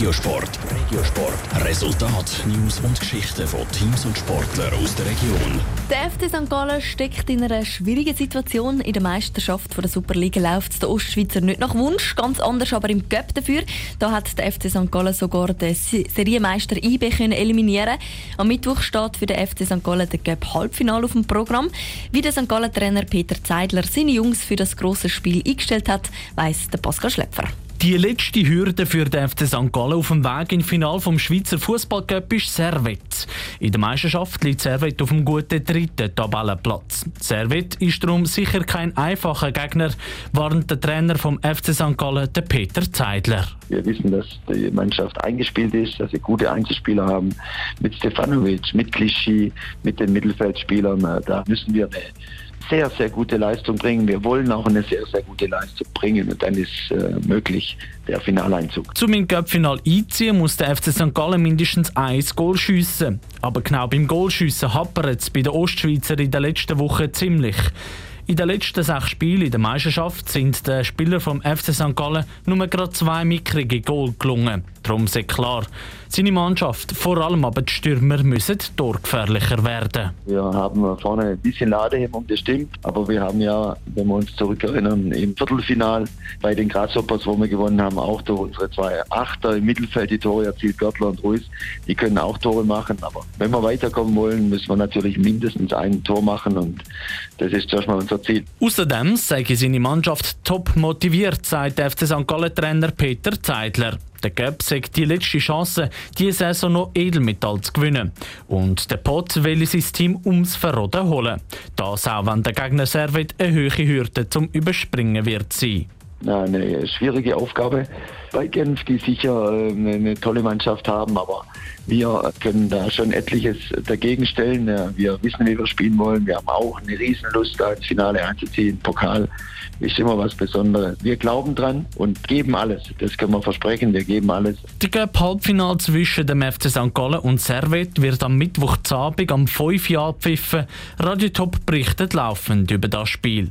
Regiosport. Regiosport. Resultat, News und Geschichten von Teams und Sportlern aus der Region. Der FC St. Gallen steckt in einer schwierigen Situation. In der Meisterschaft der Superliga läuft der Ostschweizer nicht nach Wunsch, ganz anders aber im Cup dafür. Da hat der FC St. Gallen sogar den Serienmeister IB eliminieren. Am Mittwoch steht für den FC St. Gallen der Cup Halbfinale auf dem Programm. Wie der St. Gallen Trainer Peter Zeidler seine Jungs für das große Spiel eingestellt hat, weiss der Pascal Schlepfer. Die letzte Hürde für den FC St. Gallen auf dem Weg ins Finale vom Schweizer Fußballcup ist Servet. In der Meisterschaft liegt Servet auf dem guten dritten Tabellenplatz. Servet ist darum sicher kein einfacher Gegner, warnt der Trainer vom FC St. Gallen, der Peter Zeidler. Wir wissen, dass die Mannschaft eingespielt ist, dass sie gute Einzelspieler haben mit Stefanovic, mit Clichy, mit den Mittelfeldspielern. Da müssen wir sehr, sehr gute Leistung bringen. Wir wollen auch eine sehr, sehr gute Leistung bringen und dann ist äh, möglich der Finaleinzug. Zum im Cup-Final einziehen muss der FC St. Gallen mindestens ein Goal schiessen. Aber genau beim Goalschiessen happert es bei den Ostschweizer in der letzten Woche ziemlich. In den letzten sechs Spielen in der Meisterschaft sind den Spielern vom FC St. Gallen nur gerade zwei mickrige Goal gelungen. Darum ist klar, seine Mannschaft, vor allem aber die Stürmer, müssen torgefährlicher werden. Wir haben vorne ein bisschen Ladehemmung, das stimmt. Aber wir haben ja, wenn wir uns zurückerinnern, im Viertelfinal bei den Grasshoppers, wo wir gewonnen haben, auch durch unsere zwei Achter im Mittelfeld die Tore erzielt, Görtler und Ruiz. Die können auch Tore machen. Aber wenn wir weiterkommen wollen, müssen wir natürlich mindestens ein Tor machen. Und das ist zuerst mal unser Ziel. Außerdem sei seine Mannschaft top motiviert, sagt der FC St. Gallen-Trainer Peter Zeidler. Der Göpp sagt die letzte Chance, diese Saison noch Edelmetall zu gewinnen. Und der Pot will sein Team ums Verroden holen. Das auch, wenn der Gegner Servet eine hohe Hürde zum Überspringen wird sein. Eine schwierige Aufgabe bei Genf, die sicher äh, eine tolle Mannschaft haben, aber wir können da schon etliches dagegen stellen. Wir wissen, wie wir spielen wollen. Wir haben auch eine Riesenlust, da ins Finale einzuziehen. Pokal ist immer was Besonderes. Wir glauben dran und geben alles. Das können wir versprechen. Wir geben alles. Die Cup-Halbfinale zwischen dem FC St. Gallen und Servet wird am Mittwoch Abend am 5 Uhr abpfiffen. Radio Top berichtet laufend über das Spiel.